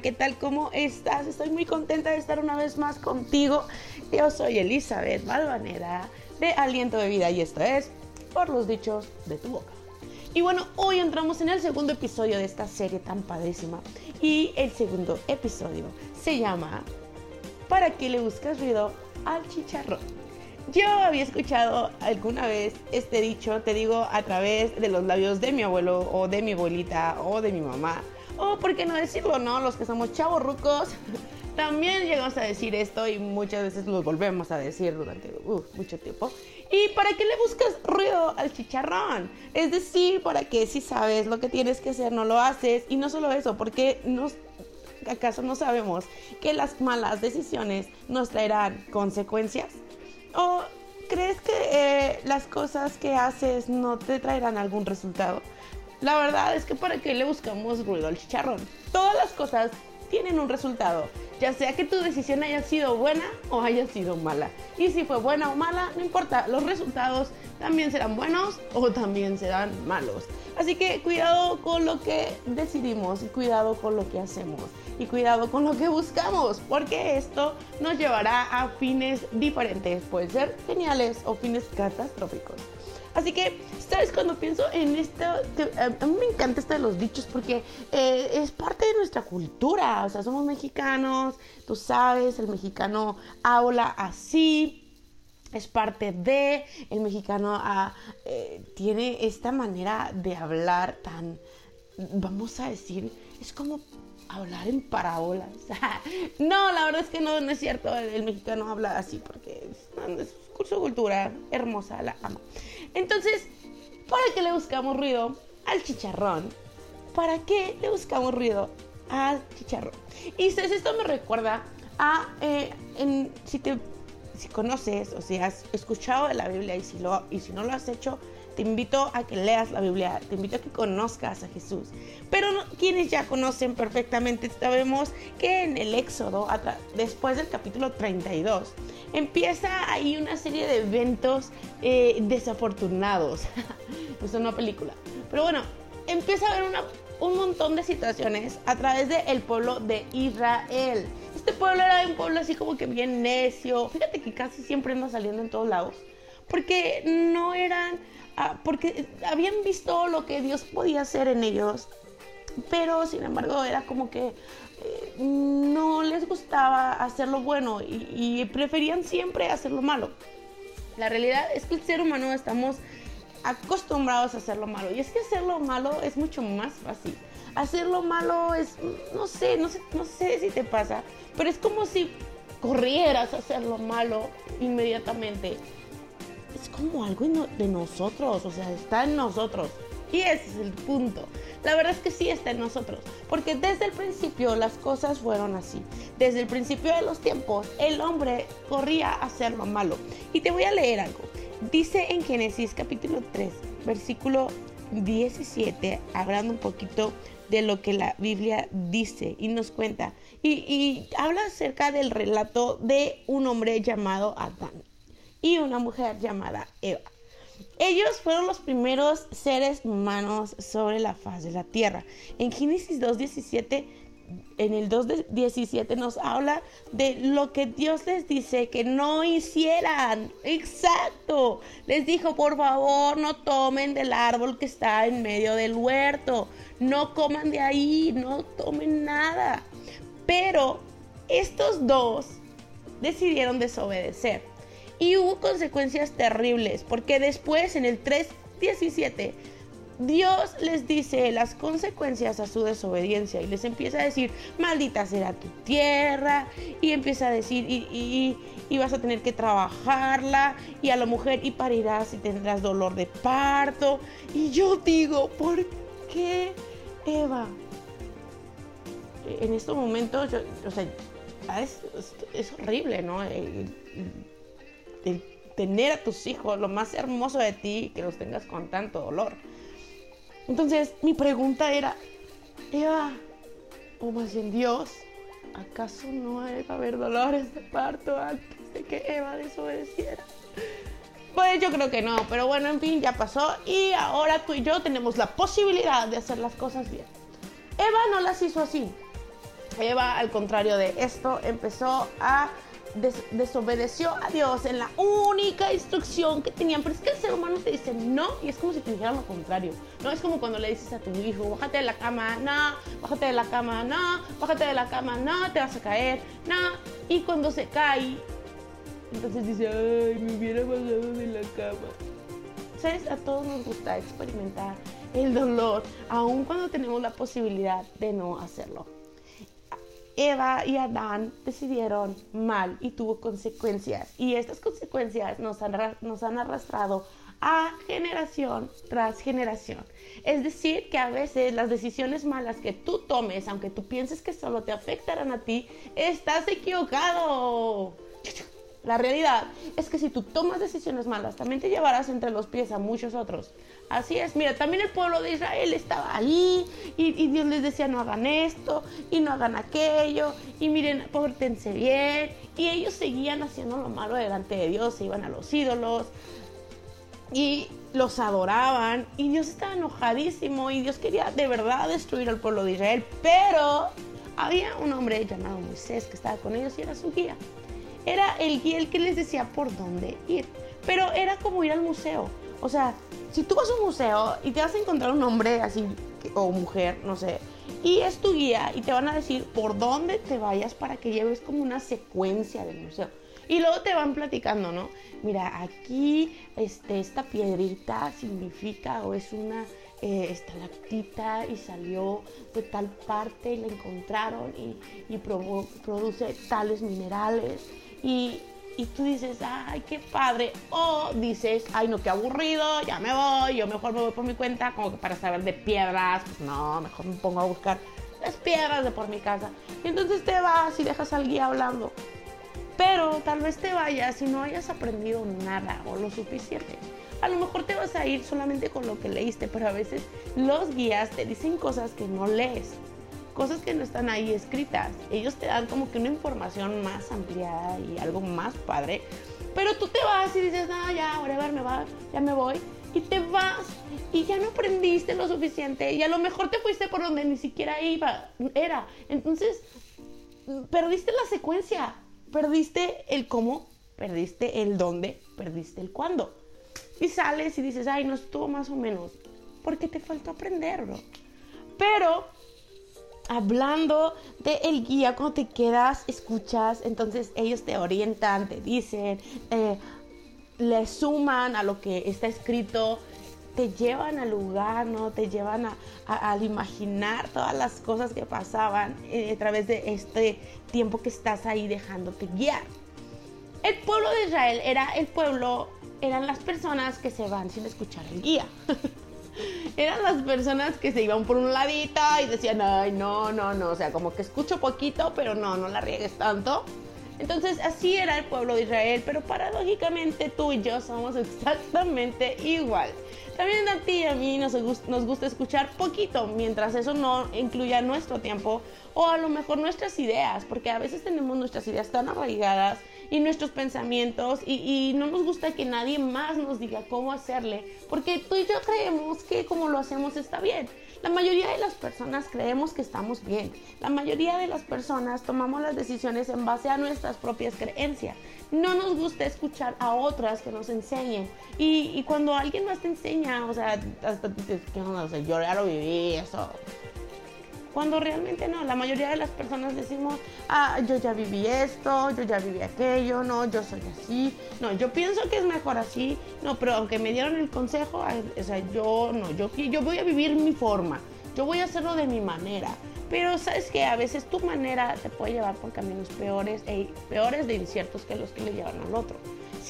¿qué tal? ¿Cómo estás? Estoy muy contenta de estar una vez más contigo. Yo soy Elizabeth Balvanera de Aliento de Vida y esto es Por los Dichos de tu Boca. Y bueno, hoy entramos en el segundo episodio de esta serie tan padrísima. Y el segundo episodio se llama ¿Para qué le buscas ruido al chicharrón? Yo había escuchado alguna vez este dicho, te digo, a través de los labios de mi abuelo o de mi abuelita o de mi mamá. O por qué no decirlo, ¿no? Los que somos chavos rucos también llegamos a decir esto y muchas veces lo volvemos a decir durante mucho tiempo. ¿Y para qué le buscas ruido al chicharrón? Es decir, para que si sabes lo que tienes que hacer no lo haces. Y no solo eso, porque nos, ¿acaso no sabemos que las malas decisiones nos traerán consecuencias? ¿O crees que eh, las cosas que haces no te traerán algún resultado? La verdad es que para qué le buscamos ruido al chicharrón. Todas las cosas tienen un resultado, ya sea que tu decisión haya sido buena o haya sido mala. Y si fue buena o mala, no importa, los resultados también serán buenos o también serán malos. Así que cuidado con lo que decidimos y cuidado con lo que hacemos y cuidado con lo que buscamos, porque esto nos llevará a fines diferentes, pueden ser geniales o fines catastróficos. Así que, ¿sabes? Cuando pienso en esto, a mí me encanta esto de los dichos porque eh, es parte de nuestra cultura. O sea, somos mexicanos, tú sabes, el mexicano habla así. Es parte de, el mexicano ah, eh, tiene esta manera de hablar tan, vamos a decir, es como hablar en parábolas. no, la verdad es que no, no es cierto, el, mexicano habla así porque es, es su cultura hermosa, la amo. Entonces, ¿para qué le buscamos ruido al chicharrón? ¿Para qué le buscamos ruido al chicharrón? Y esto me recuerda a, eh, si, te, si conoces o si has escuchado de la Biblia y si, lo, y si no lo has hecho, te invito a que leas la Biblia, te invito a que conozcas a Jesús. Pero quienes ya conocen perfectamente, sabemos que en el Éxodo, después del capítulo 32, empieza ahí una serie de eventos eh, desafortunados. es una película. Pero bueno, empieza a haber un montón de situaciones a través del pueblo de Israel. Este pueblo era un pueblo así como que bien necio. Fíjate que casi siempre anda saliendo en todos lados. Porque no eran Ah, porque habían visto lo que Dios podía hacer en ellos, pero sin embargo era como que eh, no les gustaba hacer lo bueno y preferían siempre hacer lo malo. La realidad es que el ser humano estamos acostumbrados a hacer lo malo. Y es que hacer lo malo es mucho más fácil. Hacer lo malo es, no sé, no sé, no sé si te pasa, pero es como si corrieras a hacer lo malo inmediatamente es como algo de nosotros, o sea, está en nosotros. Y ese es el punto. La verdad es que sí está en nosotros, porque desde el principio las cosas fueron así. Desde el principio de los tiempos, el hombre corría a hacer lo malo. Y te voy a leer algo. Dice en Génesis capítulo 3, versículo 17, hablando un poquito de lo que la Biblia dice y nos cuenta. Y, y habla acerca del relato de un hombre llamado Adán y una mujer llamada Eva. Ellos fueron los primeros seres humanos sobre la faz de la tierra. En Génesis 2.17, en el 2.17 nos habla de lo que Dios les dice que no hicieran. Exacto. Les dijo, por favor, no tomen del árbol que está en medio del huerto. No coman de ahí, no tomen nada. Pero estos dos decidieron desobedecer. Y hubo consecuencias terribles, porque después en el 3.17 Dios les dice las consecuencias a su desobediencia y les empieza a decir, maldita será tu tierra, y empieza a decir, y, vas a tener que trabajarla, y a la mujer y parirás y tendrás dolor de parto. Y yo digo, ¿por qué Eva? En estos momentos, o sea, es, horrible, ¿no? de tener a tus hijos, lo más hermoso de ti, que los tengas con tanto dolor. Entonces, mi pregunta era, Eva, o más bien Dios, ¿acaso no a haber dolores de parto antes de que Eva desobedeciera? Pues yo creo que no, pero bueno, en fin, ya pasó y ahora tú y yo tenemos la posibilidad de hacer las cosas bien. Eva no las hizo así. Eva, al contrario de esto, empezó a desobedeció a Dios en la única instrucción que tenían. Pero es que el ser humano te dice no y es como si te dijeran lo contrario. No es como cuando le dices a tu hijo, bájate de la cama, no, bájate de la cama, no, bájate de la cama, no, te vas a caer, no. Y cuando se cae, entonces dice, ay, me hubiera bajado de la cama. ¿Sabes? A todos nos gusta experimentar el dolor, aun cuando tenemos la posibilidad de no hacerlo. Eva y Adán decidieron mal y tuvo consecuencias. Y estas consecuencias nos han, arrastrado a generación tras generación. Es decir, que a veces las decisiones malas que tú tomes, aunque tú pienses que solo te afectarán a ti, estás equivocado. La realidad es que si tú tomas decisiones malas, también te llevarás entre los pies a muchos otros. Así es, mira, también el pueblo de Israel estaba ahí y, Dios les decía no hagan esto y no hagan aquello y miren, pórtense bien. Y ellos seguían haciendo lo malo delante de Dios, se iban a los ídolos y los adoraban y Dios estaba enojadísimo y Dios quería de verdad destruir al pueblo de Israel, pero había un hombre llamado Moisés que estaba con ellos y era su guía era el guía el que les decía por dónde ir. Pero era como ir al museo. O sea, si tú vas a un museo y te vas a encontrar un hombre así, o mujer, no sé, y es tu guía y te van a decir por dónde te vayas para que lleves como una secuencia del museo. Y luego te van platicando, ¿no? Mira, aquí este, esta piedrita significa o es una eh, estalactita y salió de tal parte y la encontraron y, y produce tales minerales y, tú dices, ay, qué padre. O dices, ay, no, qué aburrido, ya me voy, yo mejor me voy por mi cuenta, como que para saber de piedras, pues no, mejor me pongo a buscar las piedras de por mi casa. Y entonces te vas y dejas al guía hablando. Pero tal vez te vayas y no hayas aprendido nada o lo suficiente. A lo mejor te vas a ir solamente con lo que leíste, pero a veces los guías te dicen cosas que no lees cosas que no están ahí escritas. Ellos te dan como que una información más ampliada y algo más padre. Pero tú te vas y dices, no, ya, whatever, me va, ya me voy. Y te vas y ya no aprendiste lo suficiente. Y a lo mejor te fuiste por donde ni siquiera iba, era. Entonces, perdiste la secuencia. Perdiste el cómo, perdiste el dónde, perdiste el cuándo. Y sales y dices, ay, no estuvo más o menos. Porque te faltó aprenderlo. Pero hablando de el guía, cuando te quedas, escuchas, entonces ellos te orientan, te dicen, eh, le suman a lo que está escrito, te llevan al lugar, ¿no? Te llevan a, al imaginar todas las cosas que pasaban eh, a través de este tiempo que estás ahí dejándote guiar. El pueblo de Israel era el pueblo, eran las personas que se van sin escuchar el guía. eran las personas que se iban por un ladito y decían, ay, no, no, no, o sea, como que escucho poquito, pero no, no la riegues tanto. Entonces así era el pueblo de Israel, pero paradójicamente tú y yo somos exactamente igual. También a ti y a mí nos, gusta escuchar poquito, mientras eso no incluya nuestro tiempo o a lo mejor nuestras ideas, porque a veces tenemos nuestras ideas tan arraigadas y nuestros pensamientos y, no nos gusta que nadie más nos diga cómo hacerle, porque tú y yo creemos que como lo hacemos está bien. La mayoría de las personas creemos que estamos bien. La mayoría de las personas tomamos las decisiones en base a nuestras propias creencias. No nos gusta escuchar a otras que nos enseñen. Y, cuando alguien más te enseña, o sea, hasta dices, ¿qué onda? O sea, yo ya lo viví, eso cuando realmente no, la mayoría de las personas decimos, ah, yo ya viví esto, yo ya viví aquello, no, yo soy así, no, yo pienso que es mejor así, no, pero aunque me dieron el consejo, o sea, yo no, yo, yo voy a vivir mi forma, yo voy a hacerlo de mi manera. Pero sabes que a veces tu manera te puede llevar por caminos peores, e peores de inciertos que los que le llevan al otro.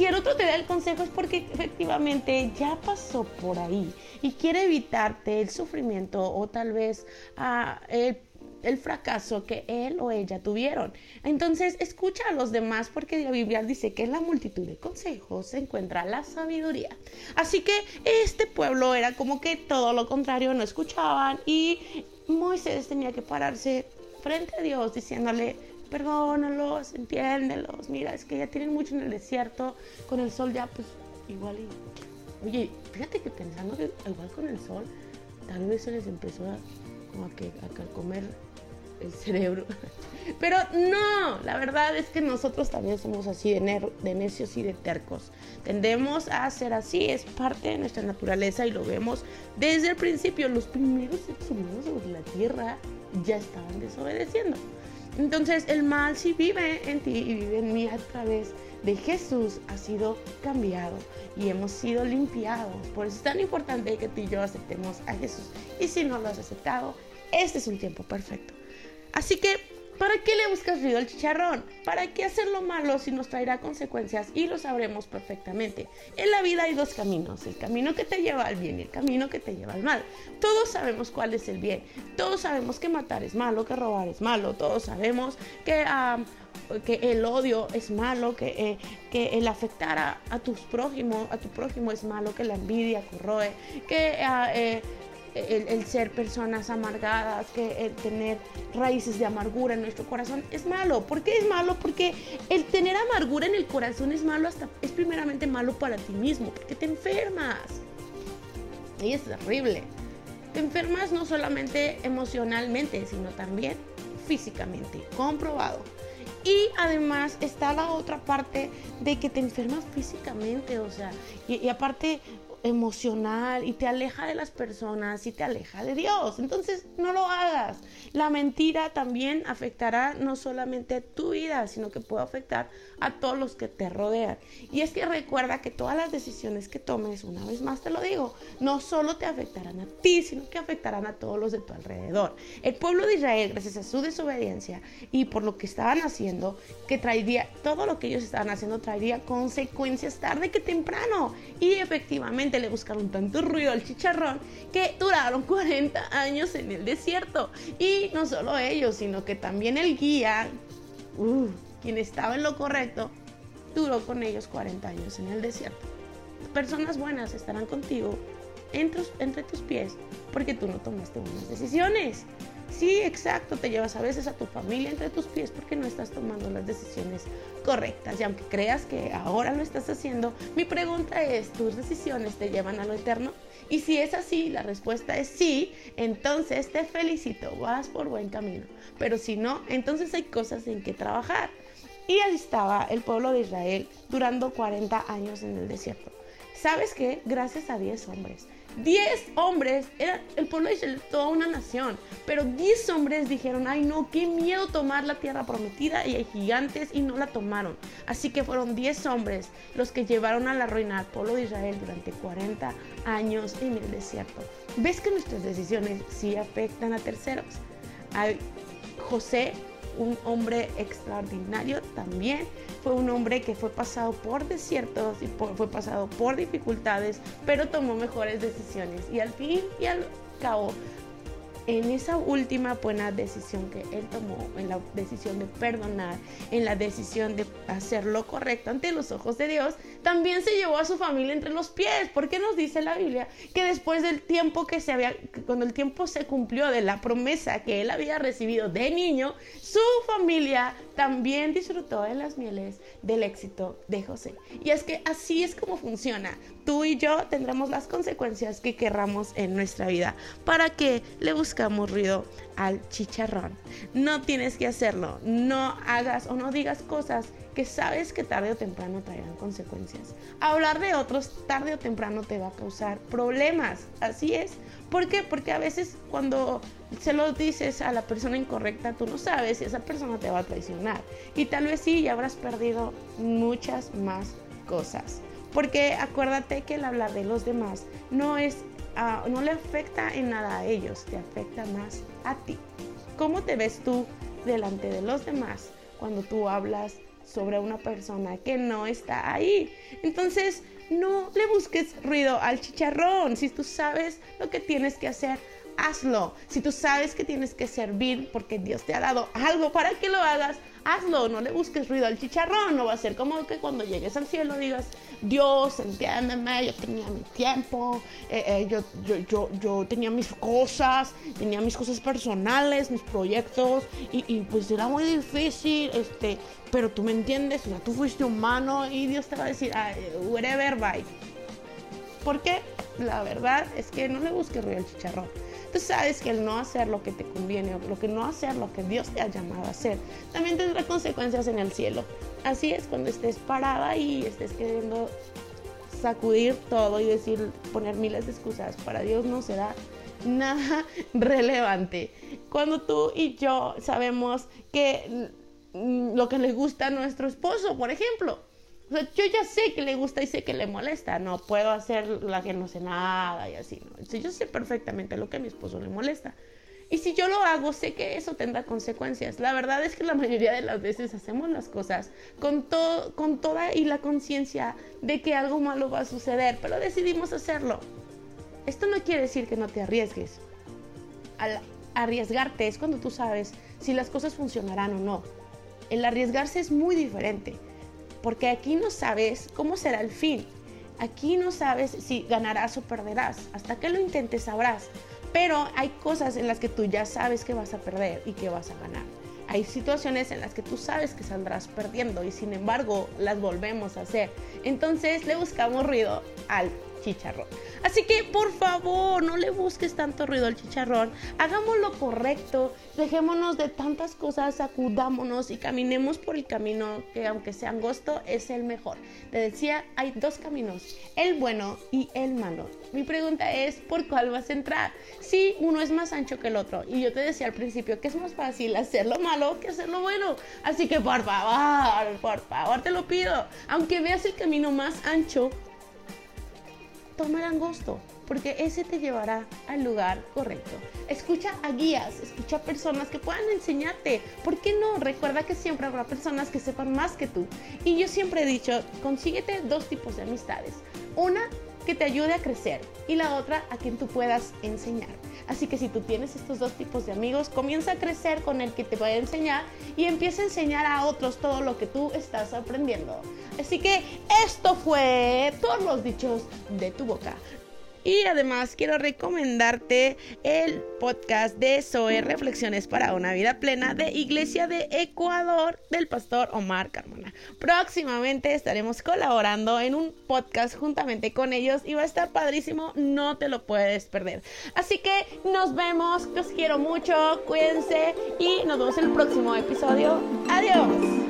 Si el otro te da el consejo es porque efectivamente ya pasó por ahí y quiere evitarte el sufrimiento o tal vez ah, el, fracaso que él o ella tuvieron. Entonces escucha a los demás porque la Biblia dice que en la multitud de consejos se encuentra la sabiduría. Así que este pueblo era como que todo lo contrario, no escuchaban y Moisés tenía que pararse frente a Dios diciéndole, perdónalos, entiéndelos, mira, es que ya tienen mucho en el desierto, con el sol ya pues igual y... Oye, fíjate que pensando que igual con el sol, tal vez se les empezó a como que, a comer el cerebro. Pero no, la verdad es que nosotros también somos así de, de, necios y de tercos. Tendemos a ser así, es parte de nuestra naturaleza y lo vemos desde el principio. Los primeros seres humanos sobre la Tierra ya estaban desobedeciendo. Entonces el mal sí vive en ti y vive en mí a través de Jesús ha sido cambiado y hemos sido limpiados. Por eso es tan importante que tú y yo aceptemos a Jesús. Y si no lo has aceptado, este es un tiempo perfecto. Así que ¿Para qué le buscas ruido al chicharrón? ¿Para qué hacer lo malo si nos traerá consecuencias? Y lo sabremos perfectamente. En la vida hay dos caminos, el camino que te lleva al bien y el camino que te lleva al mal. Todos sabemos cuál es el bien, todos sabemos que matar es malo, que robar es malo, todos sabemos que... el odio es malo, que, eh, el afectar a, tus prójimos, a tu prójimo es malo, que la envidia corroe, que ah, eh, el, ser personas amargadas, que el tener raíces de amargura en nuestro corazón es malo. ¿Por qué es malo? Porque el tener amargura en el corazón es malo hasta es primeramente malo para ti mismo, porque te enfermas. Y es terrible. Te enfermas no solamente emocionalmente, sino también físicamente, comprobado. Y además está la otra parte de que te enfermas físicamente, o sea, y, y aparte emocional y te aleja de las personas y te aleja de Dios. Entonces no lo hagas. La mentira también afectará no solamente tu vida, sino que puede afectar a todos los que te rodean. Y es que recuerda que todas las decisiones que tomes, una vez más te lo digo, no solo te afectarán a ti, sino que afectarán a todos los de tu alrededor. El pueblo de Israel, gracias a su desobediencia y por lo que estaban haciendo, que traería, todo lo que ellos estaban haciendo traería consecuencias tarde que temprano. Y efectivamente le buscaron tanto ruido al chicharrón que duraron 40 años en el desierto. Y no solo ellos, sino que también el guía, uh, quien estaba en lo correcto, duró con ellos 40 años en el desierto. Personas buenas estarán contigo entre, entre tus pies porque tú no tomaste buenas decisiones. Sí, exacto, te llevas a veces a tu familia entre tus pies porque no estás tomando las decisiones correctas. Y aunque creas que ahora lo estás haciendo, mi pregunta es, ¿tus decisiones te llevan a lo eterno? Y si es así, la respuesta es sí, entonces te felicito, vas por buen camino. Pero si no, entonces hay cosas en que trabajar. Y ahí estaba el pueblo de Israel durando 40 años en el desierto. ¿Sabes qué? Gracias a 10 hombres. 10 hombres, era el pueblo de Israel, toda una nación, pero 10 hombres dijeron, ay no, qué miedo tomar la tierra prometida y hay gigantes y no la tomaron. Así que fueron 10 hombres los que llevaron a la ruina al pueblo de Israel durante 40 años en el desierto. ¿Ves que nuestras decisiones sí afectan a terceros? José un hombre extraordinario también. Fue un hombre que fue pasado por desiertos y fue pasado por dificultades, pero tomó mejores decisiones. Y al fin y al cabo en esa última buena decisión que él tomó, en la decisión de perdonar, en la decisión de hacer lo correcto ante los ojos de Dios, también se llevó a su familia entre los pies. Porque nos dice la Biblia que después del tiempo que se había, cuando el tiempo se cumplió de la promesa que él había recibido de niño, su familia también disfrutó de las mieles del éxito de José. Y es que así es como funciona. Tú y yo tendremos las consecuencias que querramos en nuestra vida. ¿Para que le buscamos ruido al chicharrón? No tienes que hacerlo. No hagas o no digas cosas que sabes que tarde o temprano traerán consecuencias. Hablar de otros tarde o temprano te va a causar problemas. Así es. ¿Por qué? Porque a veces cuando se lo dices a la persona incorrecta, tú no sabes si esa persona te va a traicionar. Y tal vez sí, ya habrás perdido muchas más cosas. Porque acuérdate que el hablar de los demás no es ah, no le afecta en nada a ellos, te afecta más a ti. ¿Cómo te ves tú delante de los demás cuando tú hablas sobre una persona que no está ahí? Entonces, no le busques ruido al chicharrón. Si tú sabes lo que tienes que hacer, hazlo. Si tú sabes que tienes que servir porque Dios te ha dado algo para que lo hagas, hazlo. No le busques ruido al chicharrón. No va a ser como que cuando llegues al cielo digas, Dios, entiéndeme, yo tenía mi tiempo, eh, eh, yo, yo, yo, yo, tenía mis cosas, tenía mis cosas personales, mis proyectos, y, pues era muy difícil, este, pero tú me entiendes, o sea, tú fuiste humano y Dios te va a decir, whatever, bye. ¿Por qué? La verdad es que no le busques ruido al chicharrón tú sabes que el no hacer lo que te conviene o lo que no hacer lo que Dios te ha llamado a hacer, también tendrá consecuencias en el cielo. Así es cuando estés parada y estés queriendo sacudir todo y decir, poner miles de excusas, para Dios no será nada relevante. Cuando tú y yo sabemos que mm, lo que le gusta a nuestro esposo, por ejemplo, yo ya sé que le gusta y sé que le molesta, no puedo hacer la que no sé nada y así, ¿no? yo sé perfectamente lo que a mi esposo le molesta. Y si yo lo hago, sé que eso tendrá consecuencias. La verdad es que la mayoría de las veces hacemos las cosas con, todo, con toda y la conciencia de que algo malo va a suceder, pero decidimos hacerlo. Esto no quiere decir que no te arriesgues. Arriesgarte es cuando tú sabes si las cosas funcionarán o no. El arriesgarse es muy diferente, porque aquí no sabes cómo será el fin. Aquí no sabes si ganarás o perderás. Hasta que lo intentes sabrás. Pero hay cosas en las que tú ya sabes que vas a perder y que vas a ganar. Hay situaciones en las que tú sabes que saldrás perdiendo y sin embargo las volvemos a hacer. Entonces le buscamos ruido al chicharrón. Así que por favor, no le busques tanto ruido al chicharrón. Hagamos lo correcto. Dejémonos de tantas cosas, sacudámonos y caminemos por el camino que aunque sea angosto es el mejor. Te decía, hay dos caminos, el bueno y el malo. Mi pregunta es, ¿por cuál vas a entrar? Si uno es más ancho que el otro. Y yo te decía al principio que es más fácil hacerlo malo que hacerlo bueno. Así que por favor, por favor, te lo pido. Aunque veas el camino más ancho, toma el angosto, porque ese te llevará al lugar correcto. Escucha a guías, escucha a personas que puedan enseñarte. ¿Por qué no? Recuerda que siempre habrá personas que sepan más que tú. Y yo siempre he dicho, consíguete dos tipos de amistades. Una que te ayude a crecer y la otra a quien tú puedas enseñar. Así que si tú tienes estos dos tipos de amigos, comienza a crecer con el que te va a enseñar y empieza a enseñar a otros todo lo que tú estás aprendiendo. Así que esto fue todos los dichos de tu boca. Y además quiero recomendarte el podcast de Zoe Reflexiones para una vida plena de Iglesia de Ecuador del pastor Omar Carmona. Próximamente estaremos colaborando en un podcast juntamente con ellos y va a estar padrísimo, no te lo puedes perder. Así que nos vemos, os quiero mucho, cuídense y nos vemos en el próximo episodio. Adiós.